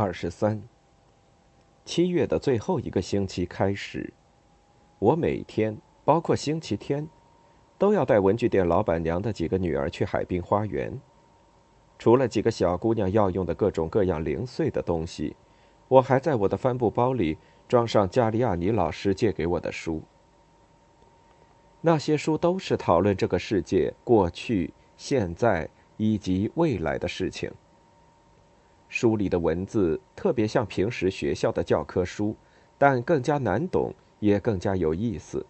二十三。七月的最后一个星期开始，我每天，包括星期天，都要带文具店老板娘的几个女儿去海滨花园。除了几个小姑娘要用的各种各样零碎的东西，我还在我的帆布包里装上加利亚尼老师借给我的书。那些书都是讨论这个世界过去、现在以及未来的事情。书里的文字特别像平时学校的教科书，但更加难懂，也更加有意思。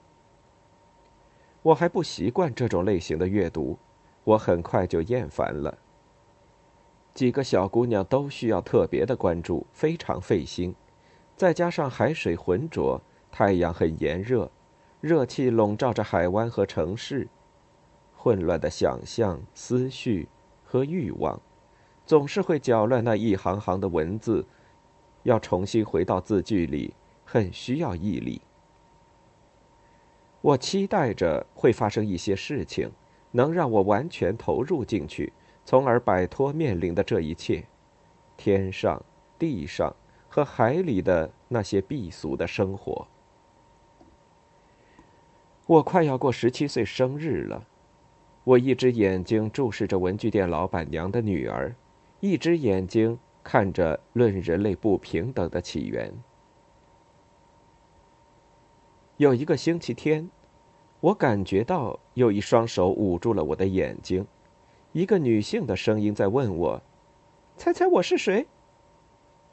我还不习惯这种类型的阅读，我很快就厌烦了。几个小姑娘都需要特别的关注，非常费心，再加上海水浑浊，太阳很炎热，热气笼罩着海湾和城市，混乱的想象、思绪和欲望。总是会搅乱那一行行的文字，要重新回到字句里，很需要毅力。我期待着会发生一些事情，能让我完全投入进去，从而摆脱面临的这一切：天上、地上和海里的那些避俗的生活。我快要过十七岁生日了，我一只眼睛注视着文具店老板娘的女儿。一只眼睛看着论人类不平等的起源。有一个星期天，我感觉到有一双手捂住了我的眼睛，一个女性的声音在问我：“猜猜我是谁？”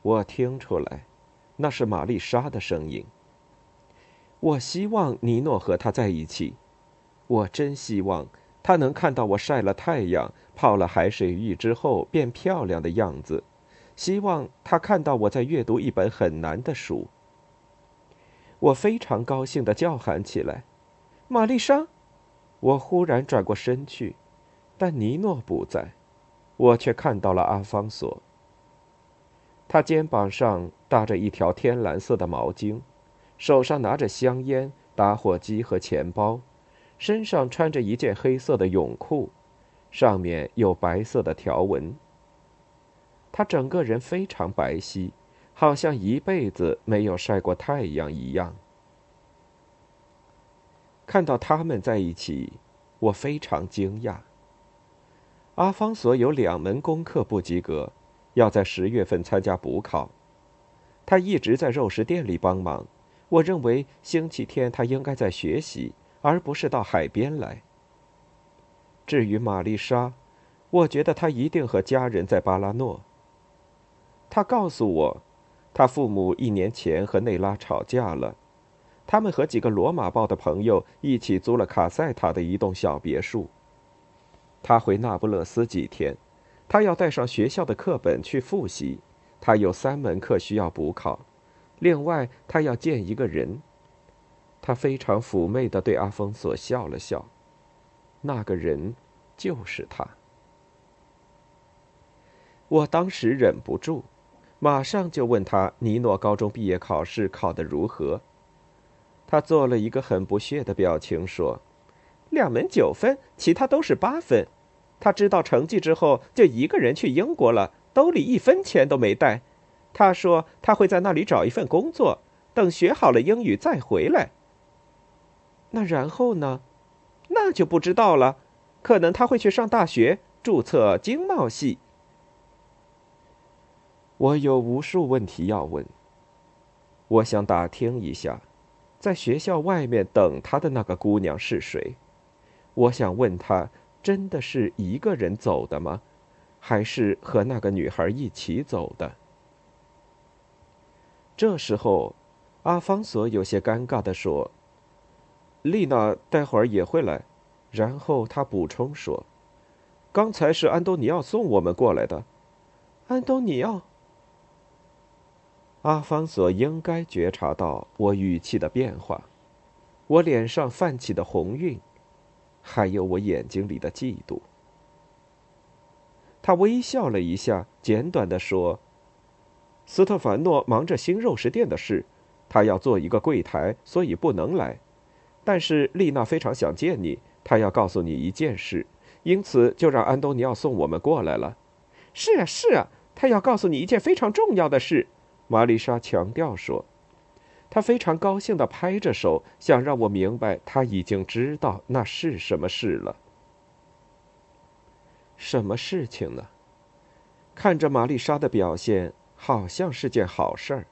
我听出来，那是玛丽莎的声音。我希望尼诺和她在一起，我真希望。他能看到我晒了太阳、泡了海水浴之后变漂亮的样子，希望他看到我在阅读一本很难的书。我非常高兴地叫喊起来：“玛丽莎！”我忽然转过身去，但尼诺不在，我却看到了阿方索。他肩膀上搭着一条天蓝色的毛巾，手上拿着香烟、打火机和钱包。身上穿着一件黑色的泳裤，上面有白色的条纹。他整个人非常白皙，好像一辈子没有晒过太阳一样。看到他们在一起，我非常惊讶。阿方索有两门功课不及格，要在十月份参加补考。他一直在肉食店里帮忙，我认为星期天他应该在学习。而不是到海边来。至于玛丽莎，我觉得她一定和家人在巴拉诺。她告诉我，她父母一年前和内拉吵架了，他们和几个罗马报的朋友一起租了卡塞塔的一栋小别墅。他回那不勒斯几天，他要带上学校的课本去复习，他有三门课需要补考，另外他要见一个人。他非常妩媚的对阿峰索笑了笑，那个人就是他。我当时忍不住，马上就问他尼诺高中毕业考试考得如何。他做了一个很不屑的表情，说：“两门九分，其他都是八分。他知道成绩之后，就一个人去英国了，兜里一分钱都没带。他说他会在那里找一份工作，等学好了英语再回来。”那然后呢？那就不知道了。可能他会去上大学，注册经贸系。我有无数问题要问。我想打听一下，在学校外面等他的那个姑娘是谁？我想问他，真的是一个人走的吗？还是和那个女孩一起走的？这时候，阿方索有些尴尬的说。丽娜待会儿也会来，然后他补充说：“刚才是安东尼奥送我们过来的。安东尼奥。阿方索应该觉察到我语气的变化，我脸上泛起的红晕，还有我眼睛里的嫉妒。他微笑了一下，简短的说：“斯特凡诺忙着新肉食店的事，他要做一个柜台，所以不能来。但是丽娜非常想见你，她要告诉你一件事，因此就让安东尼奥送我们过来了。”“是啊，是啊，他要告诉你一件非常重要的事。”玛丽莎强调说，她非常高兴地拍着手，想让我明白她已经知道那是什么事了。什么事情呢？看着玛丽莎的表现，好像是件好事儿。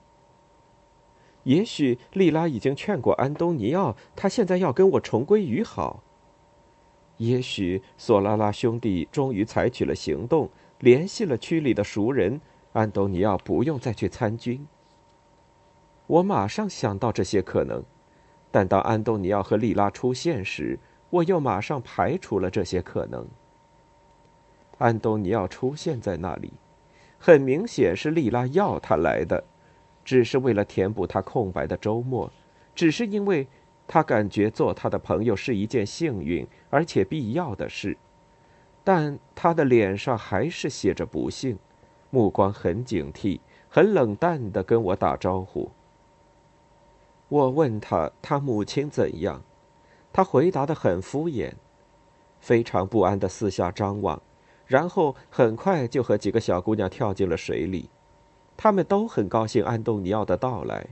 也许莉拉已经劝过安东尼奥，他现在要跟我重归于好。也许索拉拉兄弟终于采取了行动，联系了区里的熟人。安东尼奥不用再去参军。我马上想到这些可能，但当安东尼奥和莉拉出现时，我又马上排除了这些可能。安东尼奥出现在那里，很明显是莉拉要他来的，只是为了填补他空白的周末，只是因为他感觉做他的朋友是一件幸运而且必要的事，但他的脸上还是写着不幸。目光很警惕，很冷淡的跟我打招呼。我问他他母亲怎样，他回答的很敷衍，非常不安的四下张望，然后很快就和几个小姑娘跳进了水里。他们都很高兴安东尼奥的到来。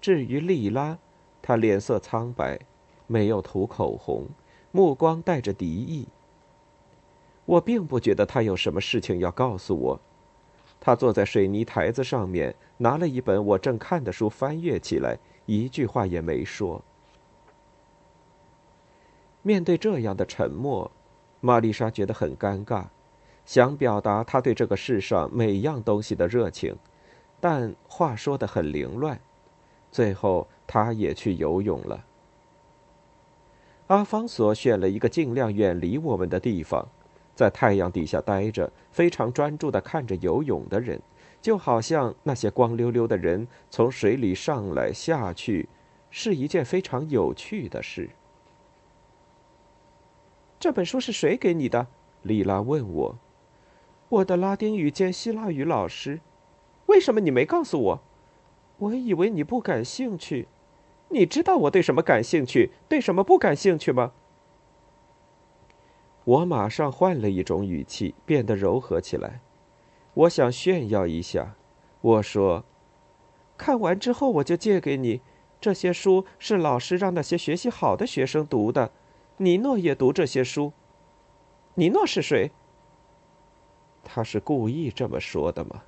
至于莉拉，她脸色苍白，没有涂口红，目光带着敌意。我并不觉得他有什么事情要告诉我。他坐在水泥台子上面，拿了一本我正看的书，翻阅起来，一句话也没说。面对这样的沉默，玛丽莎觉得很尴尬，想表达他对这个世上每样东西的热情，但话说的很凌乱。最后，他也去游泳了。阿方索选了一个尽量远离我们的地方。在太阳底下待着，非常专注的看着游泳的人，就好像那些光溜溜的人从水里上来下去，是一件非常有趣的事。这本书是谁给你的？丽拉问我。我的拉丁语兼希腊语老师。为什么你没告诉我？我以为你不感兴趣。你知道我对什么感兴趣，对什么不感兴趣吗？我马上换了一种语气，变得柔和起来。我想炫耀一下，我说：“看完之后我就借给你。这些书是老师让那些学习好的学生读的。尼诺也读这些书。尼诺是谁？他是故意这么说的吗？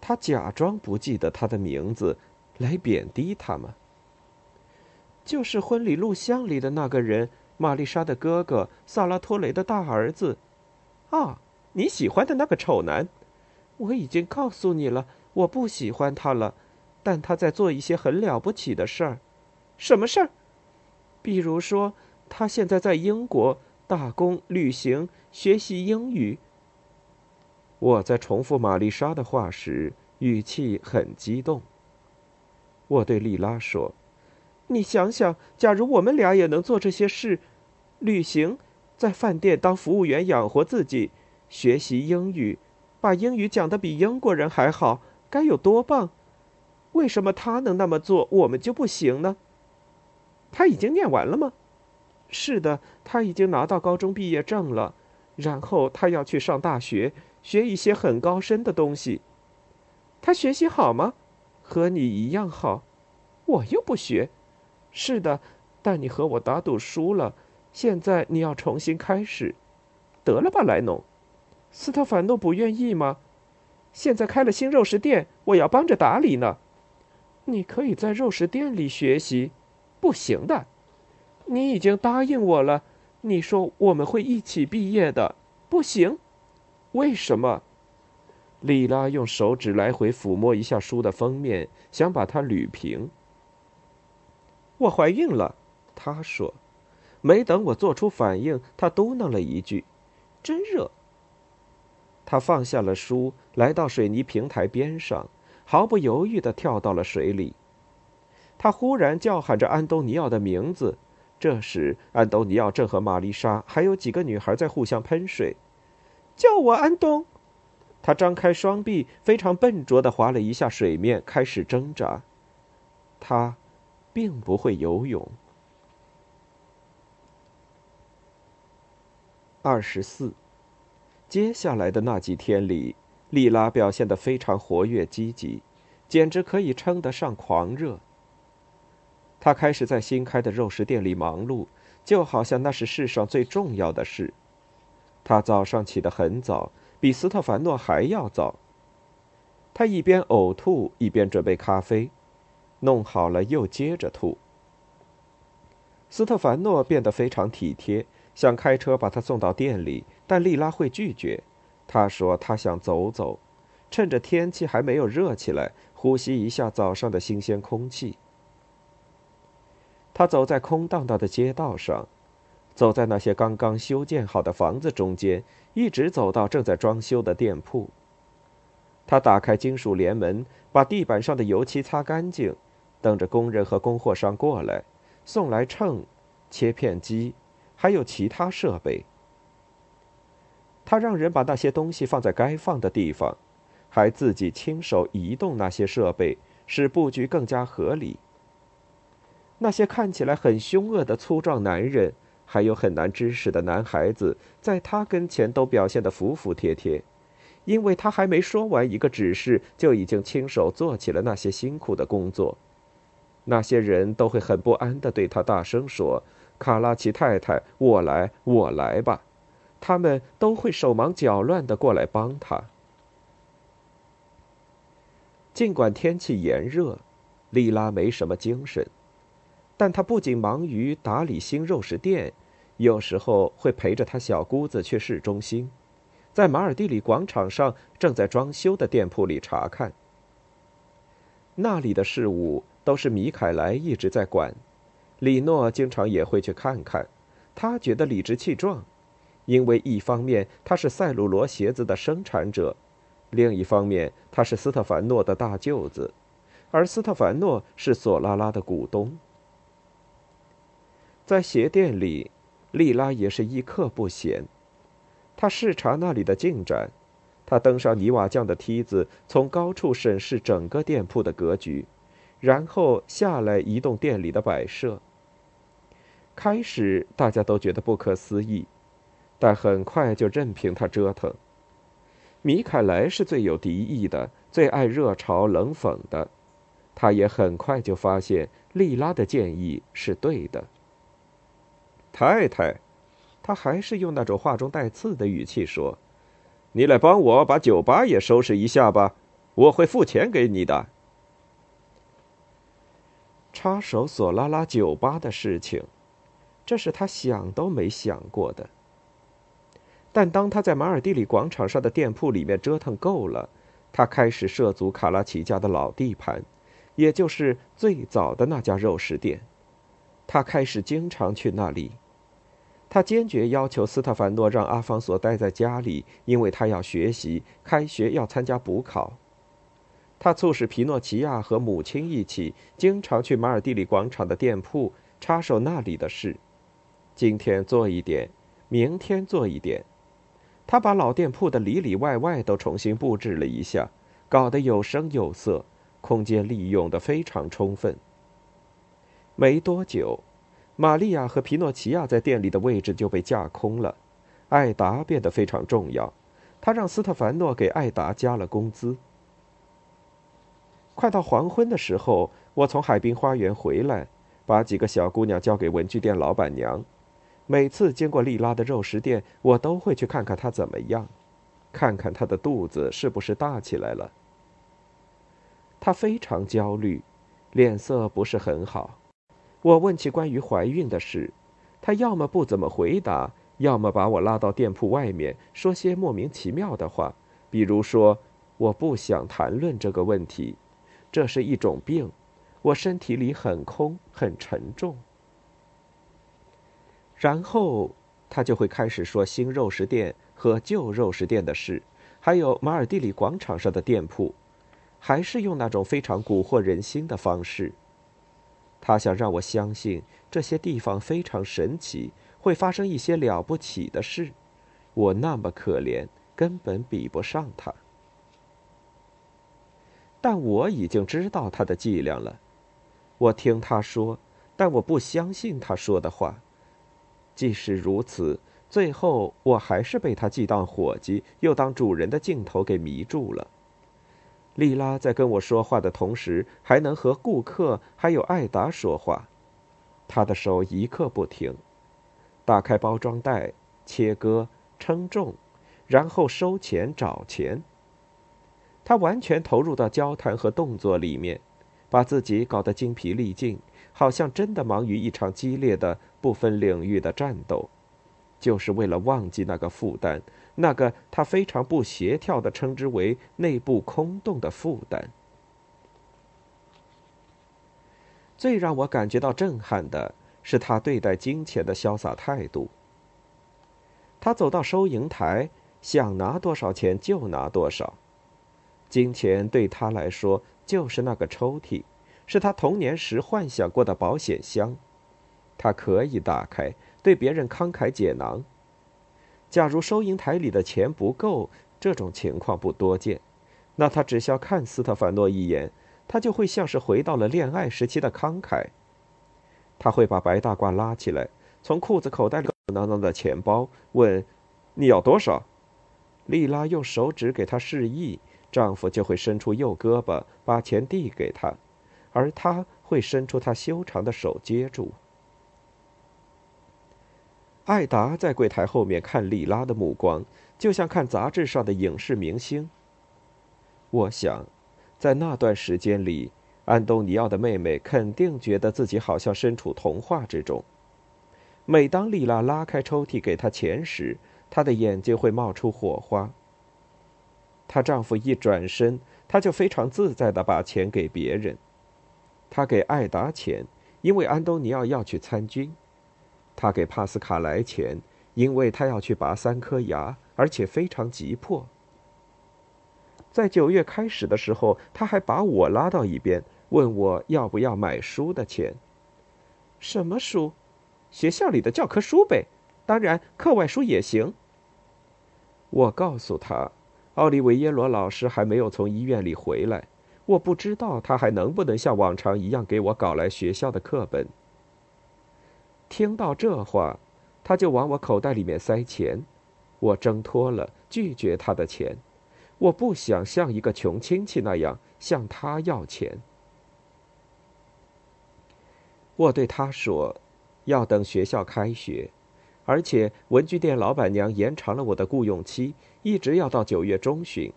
他假装不记得他的名字，来贬低他吗？就是婚礼录像里的那个人。”玛丽莎的哥哥萨拉托雷的大儿子，啊，你喜欢的那个丑男，我已经告诉你了，我不喜欢他了，但他在做一些很了不起的事儿。什么事儿？比如说，他现在在英国打工、旅行、学习英语。我在重复玛丽莎的话时，语气很激动。我对莉拉说：“你想想，假如我们俩也能做这些事。”旅行，在饭店当服务员养活自己，学习英语，把英语讲得比英国人还好，该有多棒！为什么他能那么做，我们就不行呢？他已经念完了吗？是的，他已经拿到高中毕业证了，然后他要去上大学，学一些很高深的东西。他学习好吗？和你一样好。我又不学。是的，但你和我打赌输了。现在你要重新开始，得了吧，莱农。斯特凡诺不愿意吗？现在开了新肉食店，我要帮着打理呢。你可以在肉食店里学习，不行的。你已经答应我了，你说我们会一起毕业的，不行。为什么？莉拉用手指来回抚摸一下书的封面，想把它捋平。我怀孕了，她说。没等我做出反应，她嘟囔了一句：“真热。她放下了书，来到水泥平台边上，毫不犹豫地跳到了水里。她忽然叫喊着安东尼奥的名字。这时，安东尼奥正和玛丽莎还有几个女孩在互相喷水。叫我安东。他张开双臂，非常笨拙地划了一下水面，开始挣扎。他，并不会游泳。二十四，接下来的那几天里，莉拉表现得非常活跃积极，简直可以称得上狂热。他开始在新开的肉食店里忙碌，就好像那是世上最重要的事。他早上起得很早，比斯特凡诺还要早。他一边呕吐，一边准备咖啡，弄好了又接着吐。斯特凡诺变得非常体贴，想开车把他送到店里，但莉拉会拒绝。他说他想走走，趁着天气还没有热起来，呼吸一下早上的新鲜空气。他走在空荡荡的街道上，走在那些刚刚修建好的房子中间，一直走到正在装修的店铺。他打开金属帘门，把地板上的油漆擦干净，等着工人和供货商过来，送来秤、切片机，还有其他设备。他让人把那些东西放在该放的地方，还自己亲手移动那些设备，使布局更加合理。那些看起来很凶恶的粗壮男人，还有很难支持的男孩子，在他跟前都表现得服服帖帖，因为他还没说完一个指示，就已经亲手做起了那些辛苦的工作。那些人都会很不安地对他大声说：“卡拉奇太太，我来，我来吧。”他们都会手忙脚乱地过来帮他。尽管天气炎热，莉拉没什么精神。但她不仅忙于打理新肉食店，有时候会陪着他小姑子去市中心，在马尔蒂里广场上正在装修的店铺里查看。那里的事务都是米凯莱一直在管，李诺经常也会去看看，他觉得理直气壮，因为一方面他是赛鲁罗鞋子的生产者，另一方面他是斯特凡诺的大舅子，而斯特凡诺是索拉拉的股东。在鞋店里，莉拉也是一刻不闲。她视察那里的进展，她登上泥瓦匠的梯子，从高处审视整个店铺的格局，然后下来移动店里的摆设。开始大家都觉得不可思议，但很快就任凭他折腾。米凯莱是最有敌意的，最爱热嘲冷讽的，他也很快就发现莉拉的建议是对的。太太，他还是用那种话中带刺的语气说：“你来帮我把酒吧也收拾一下吧，我会付钱给你的。”插手索拉拉酒吧的事情，这是他想都没想过的。但当他在马尔蒂里广场上的店铺里面折腾够了，他开始涉足卡拉奇家的老地盘，也就是最早的那家肉食店。他开始经常去那里。他坚决要求斯特凡诺让阿方索待在家里，因为他要学习，开学要参加补考。他促使皮诺奇亚和母亲一起经常去马尔蒂里广场的店铺插手那里的事。今天做一点，明天做一点。他把老店铺的里里外外都重新布置了一下，搞得有声有色，空间利用的非常充分。没多久，玛利亚和皮诺奇亚在店里的位置就被架空了。艾达变得非常重要，他让斯特凡诺给艾达加了工资。快到黄昏的时候，我从海滨花园回来，把几个小姑娘交给文具店老板娘。每次经过莉拉的肉食店，我都会去看看她怎么样，看看她的肚子是不是大起来了。她非常焦虑，脸色不是很好。我问起关于怀孕的事，他要么不怎么回答，要么把我拉到店铺外面说些莫名其妙的话，比如说我不想谈论这个问题，这是一种病，我身体里很空很沉重。然后他就会开始说新肉食店和旧肉食店的事，还有马尔蒂里广场上的店铺，还是用那种非常蛊惑人心的方式。他想让我相信这些地方非常神奇，会发生一些了不起的事。我那么可怜，根本比不上他。但我已经知道他的伎俩了。我听他说，但我不相信他说的话。即使如此，最后我还是被他既当伙计又当主人的镜头给迷住了。莉拉在跟我说话的同时，还能和顾客还有艾达说话。他的手一刻不停，打开包装袋，切割、称重，然后收钱、找钱。他完全投入到交谈和动作里面，把自己搞得精疲力尽，好像真的忙于一场激烈的不分领域的战斗，就是为了忘记那个负担。那个他非常不协调的称之为内部空洞的负担。最让我感觉到震撼的是他对待金钱的潇洒态度。他走到收银台，想拿多少钱就拿多少。金钱对他来说就是那个抽屉，是他童年时幻想过的保险箱，他可以打开，对别人慷慨解囊。假如收银台里的钱不够，这种情况不多见，那他只需要看斯特凡诺一眼，他就会像是回到了恋爱时期的慷慨。他会把白大褂拉起来，从裤子口袋里鼓囊囊的钱包，问：“你要多少？”莉拉用手指给他示意，丈夫就会伸出右胳膊把钱递给他，而他会伸出他修长的手接住。艾达在柜台后面看莉拉的目光，就像看杂志上的影视明星。我想，在那段时间里，安东尼奥的妹妹肯定觉得自己好像身处童话之中。每当莉拉拉开抽屉给她钱时，她的眼睛会冒出火花。她丈夫一转身，她就非常自在地把钱给别人。她给艾达钱，因为安东尼奥要去参军。他给帕斯卡来钱，因为他要去拔三颗牙，而且非常急迫。在九月开始的时候，他还把我拉到一边，问我要不要买书的钱。什么书？学校里的教科书呗，当然课外书也行。我告诉他，奥利维耶罗老师还没有从医院里回来，我不知道他还能不能像往常一样给我搞来学校的课本。听到这话，他就往我口袋里面塞钱，我挣脱了，拒绝他的钱。我不想像一个穷亲戚那样向他要钱。我对他说：“要等学校开学，而且文具店老板娘延长了我的雇佣期，一直要到九月中旬。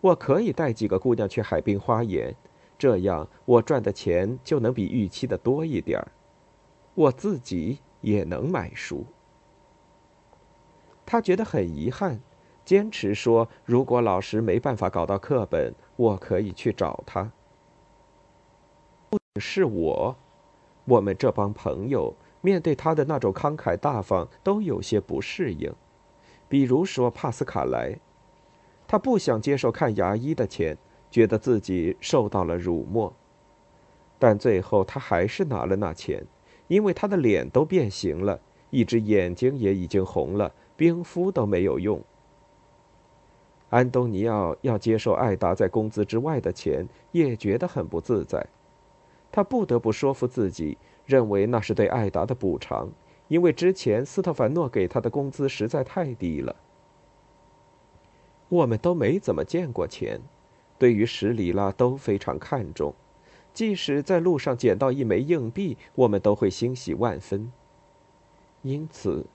我可以带几个姑娘去海滨花园，这样我赚的钱就能比预期的多一点儿。”我自己也能买书。他觉得很遗憾，坚持说：“如果老师没办法搞到课本，我可以去找他。”不是我，我们这帮朋友面对他的那种慷慨大方都有些不适应。比如说帕斯卡莱，他不想接受看牙医的钱，觉得自己受到了辱没，但最后他还是拿了那钱。因为他的脸都变形了，一只眼睛也已经红了，冰敷都没有用。安东尼奥要接受艾达在工资之外的钱，也觉得很不自在。他不得不说服自己，认为那是对艾达的补偿，因为之前斯特凡诺给他的工资实在太低了。我们都没怎么见过钱，对于十里拉都非常看重。即使在路上捡到一枚硬币，我们都会欣喜万分。因此，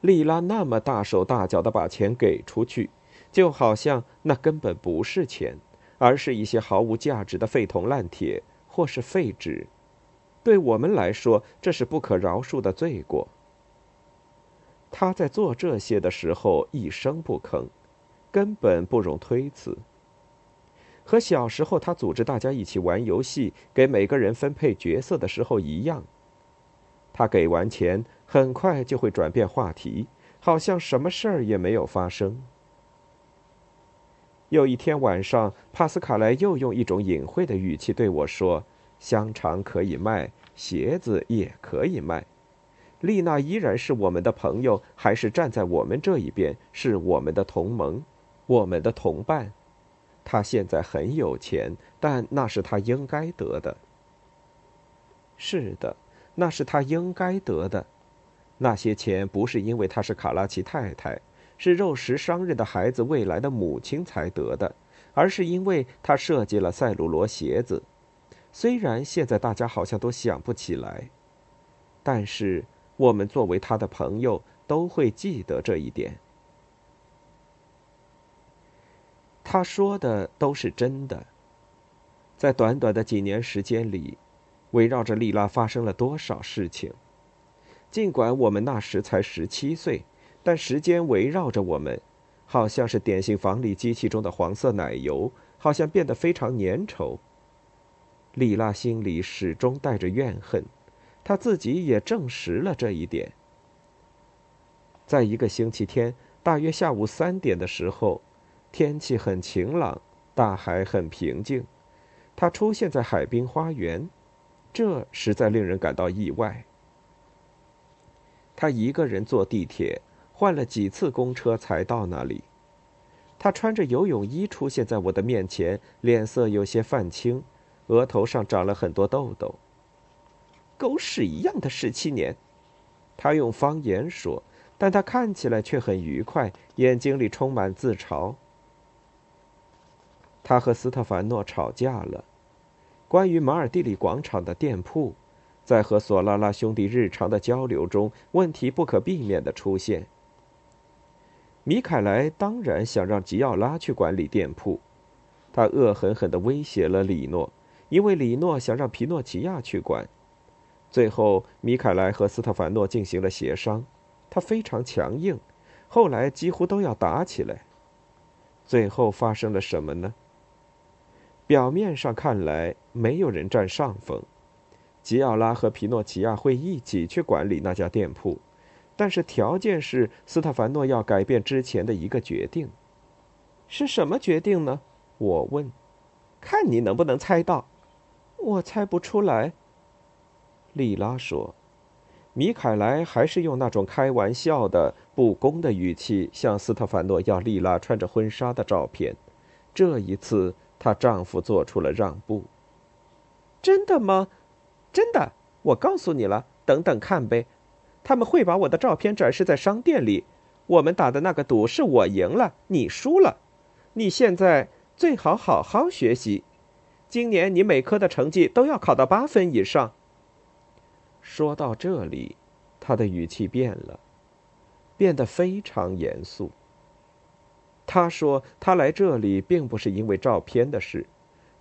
莉拉那么大手大脚的把钱给出去，就好像那根本不是钱，而是一些毫无价值的废铜烂铁或是废纸。对我们来说，这是不可饶恕的罪过。他在做这些的时候一声不吭，根本不容推辞。和小时候他组织大家一起玩游戏，给每个人分配角色的时候一样。他给完钱，很快就会转变话题，好像什么事儿也没有发生。有一天晚上，帕斯卡莱又用一种隐晦的语气对我说：“香肠可以卖，鞋子也可以卖。丽娜依然是我们的朋友，还是站在我们这一边，是我们的同盟，我们的同伴。他现在很有钱，但那是他应该得的。是的，那是他应该得的。那些钱不是因为他是卡拉奇太太。”是肉食商人的孩子未来的母亲才得的，而是因为他设计了赛鲁罗鞋子。虽然现在大家好像都想不起来，但是我们作为他的朋友都会记得这一点。他说的都是真的。在短短的几年时间里，围绕着莉拉发生了多少事情？尽管我们那时才十七岁。但时间围绕着我们，好像是点心房里机器中的黄色奶油，好像变得非常粘稠。莉拉心里始终带着怨恨，她自己也证实了这一点。在一个星期天，大约下午三点的时候，天气很晴朗，大海很平静，他出现在海滨花园，这实在令人感到意外。他一个人坐地铁。换了几次公车才到那里。他穿着游泳衣出现在我的面前，脸色有些泛青，额头上长了很多痘痘。狗屎一样的十七年，他用方言说，但他看起来却很愉快，眼睛里充满自嘲。他和斯特凡诺吵架了，关于马尔蒂里广场的店铺，在和索拉拉兄弟日常的交流中，问题不可避免的出现。米凯莱当然想让吉奥拉去管理店铺，他恶狠狠地威胁了里诺，因为里诺想让皮诺齐亚去管。最后，米凯莱和斯特凡诺进行了协商，他非常强硬，后来几乎都要打起来。最后发生了什么呢？表面上看来，没有人占上风，吉奥拉和皮诺齐亚会一起去管理那家店铺。但是条件是斯特凡诺要改变之前的一个决定，是什么决定呢？我问，看你能不能猜到。我猜不出来。莉拉说，米凯莱还是用那种开玩笑的不公的语气向斯特凡诺要莉拉穿着婚纱的照片。这一次，她丈夫做出了让步。真的吗？真的，我告诉你了，等等看呗。他们会把我的照片展示在商店里。我们打的那个赌是我赢了，你输了。你现在最好好好学习，今年你每科的成绩都要考到八分以上。说到这里，他的语气变了，变得非常严肃。他说：“他来这里并不是因为照片的事，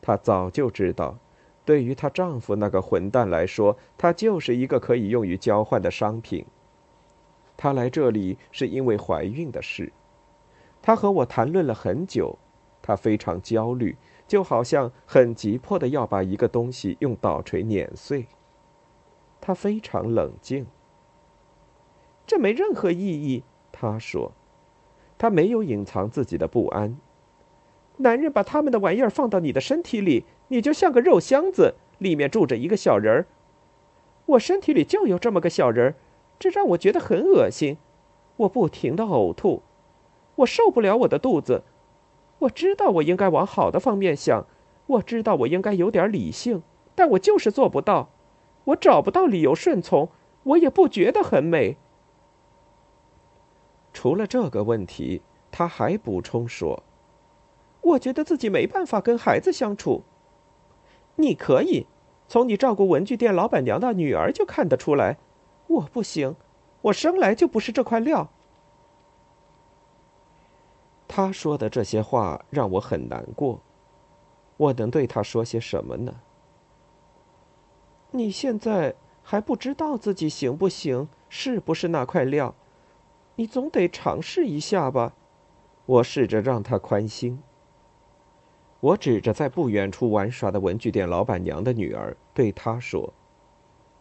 他早就知道。”对于她丈夫那个混蛋来说，她就是一个可以用于交换的商品。她来这里是因为怀孕的事。她和我谈论了很久，她非常焦虑，就好像很急迫的要把一个东西用捣锤碾碎。她非常冷静。这没任何意义，她说。他没有隐藏自己的不安。男人把他们的玩意儿放到你的身体里。你就像个肉箱子，里面住着一个小人儿。我身体里就有这么个小人儿，这让我觉得很恶心。我不停的呕吐，我受不了我的肚子。我知道我应该往好的方面想，我知道我应该有点理性，但我就是做不到。我找不到理由顺从，我也不觉得很美。除了这个问题，他还补充说：“我觉得自己没办法跟孩子相处。”你可以，从你照顾文具店老板娘的女儿就看得出来。我不行，我生来就不是这块料。他说的这些话让我很难过。我能对他说些什么呢？你现在还不知道自己行不行，是不是那块料？你总得尝试一下吧。我试着让他宽心。我指着在不远处玩耍的文具店老板娘的女儿，对她说：“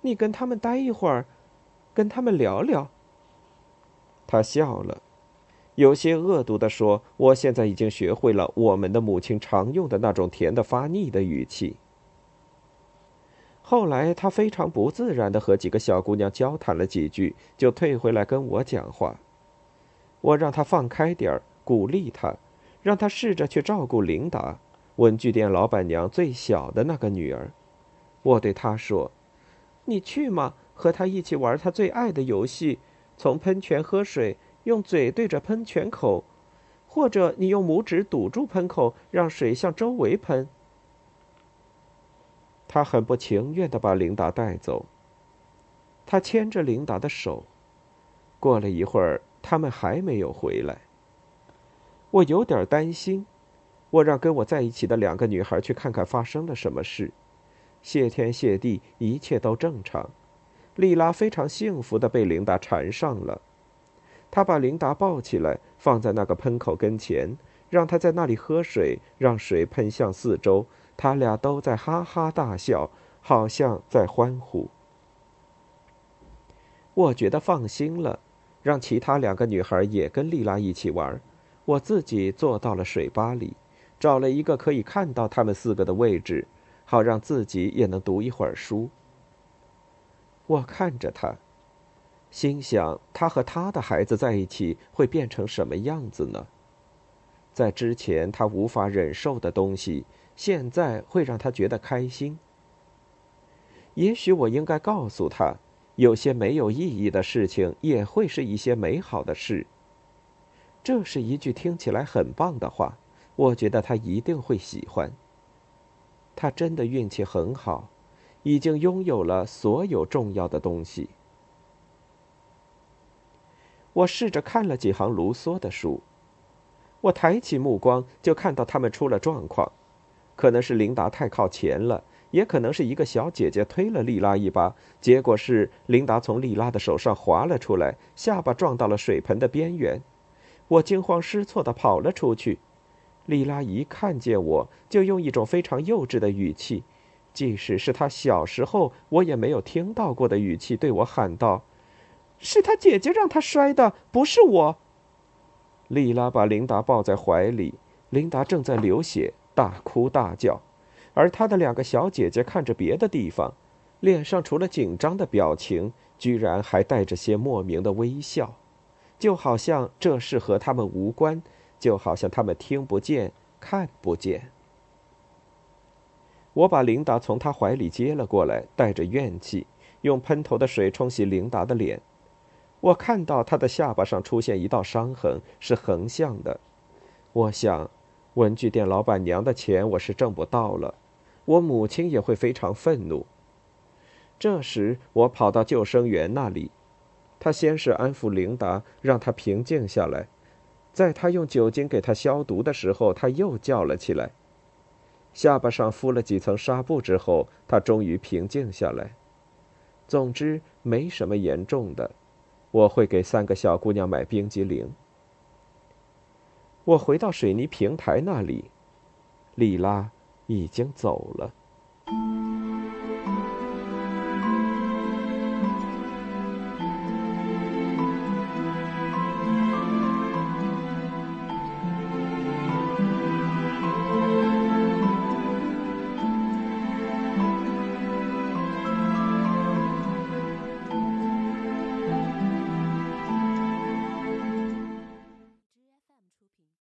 你跟他们待一会儿，跟他们聊聊。”他笑了，有些恶毒地说：“我现在已经学会了我们的母亲常用的那种甜的发腻的语气。”后来，他非常不自然地和几个小姑娘交谈了几句，就退回来跟我讲话。我让他放开点儿，鼓励他，让他试着去照顾琳达，文具店老板娘最小的那个女儿。我对他说：“你去嘛，和他一起玩他最爱的游戏，从喷泉喝水，用嘴对着喷泉口，或者你用拇指堵住喷口，让水向周围喷。”他很不情愿地把琳达带走。他牵着琳达的手。过了一会儿，他们还没有回来。我有点担心。我让跟我在一起的两个女孩去看看发生了什么事。谢天谢地，一切都正常。莉拉非常幸福地被琳达缠上了。她把琳达抱起来，放在那个喷口跟前，让她在那里喝水，让水喷向四周。他俩都在哈哈大笑，好像在欢呼。我觉得放心了，让其他两个女孩也跟丽拉一起玩。我自己坐到了水吧里，找了一个可以看到他们四个的位置，好让自己也能读一会儿书。我看着他，心想：他和他的孩子在一起会变成什么样子呢？在之前他无法忍受的东西。现在会让他觉得开心。也许我应该告诉他，有些没有意义的事情也会是一些美好的事。这是一句听起来很棒的话，我觉得他一定会喜欢。他真的运气很好，已经拥有了所有重要的东西。我试着看了几行卢梭的书，我抬起目光就看到他们出了状况。可能是琳达太靠前了，也可能是一个小姐姐推了莉拉一把，结果是琳达从莉拉的手上滑了出来，下巴撞到了水盆的边缘。我惊慌失措地跑了出去。莉拉一看见我，就用一种非常幼稚的语气，即使是她小时候我也没有听到过的语气，对我喊道：“是她姐姐让她摔的，不是我。”莉拉把琳达抱在怀里，琳达正在流血。大哭大叫，而他的两个小姐姐看着别的地方，脸上除了紧张的表情，居然还带着些莫名的微笑，就好像这事和他们无关，就好像他们听不见、看不见。我把琳达从他怀里接了过来，带着怨气，用喷头的水冲洗琳达的脸。我看到她的下巴上出现一道伤痕，是横向的。我想。文具店老板娘的钱我是挣不到了，我母亲也会非常愤怒。这时我跑到救生员那里，他先是安抚琳达，让她平静下来，在他用酒精给她消毒的时候，他又叫了起来。下巴上敷了几层纱布之后，他终于平静下来。总之没什么严重的，我会给三个小姑娘买冰激凌。我回到水泥平台那里，莉拉已经走了。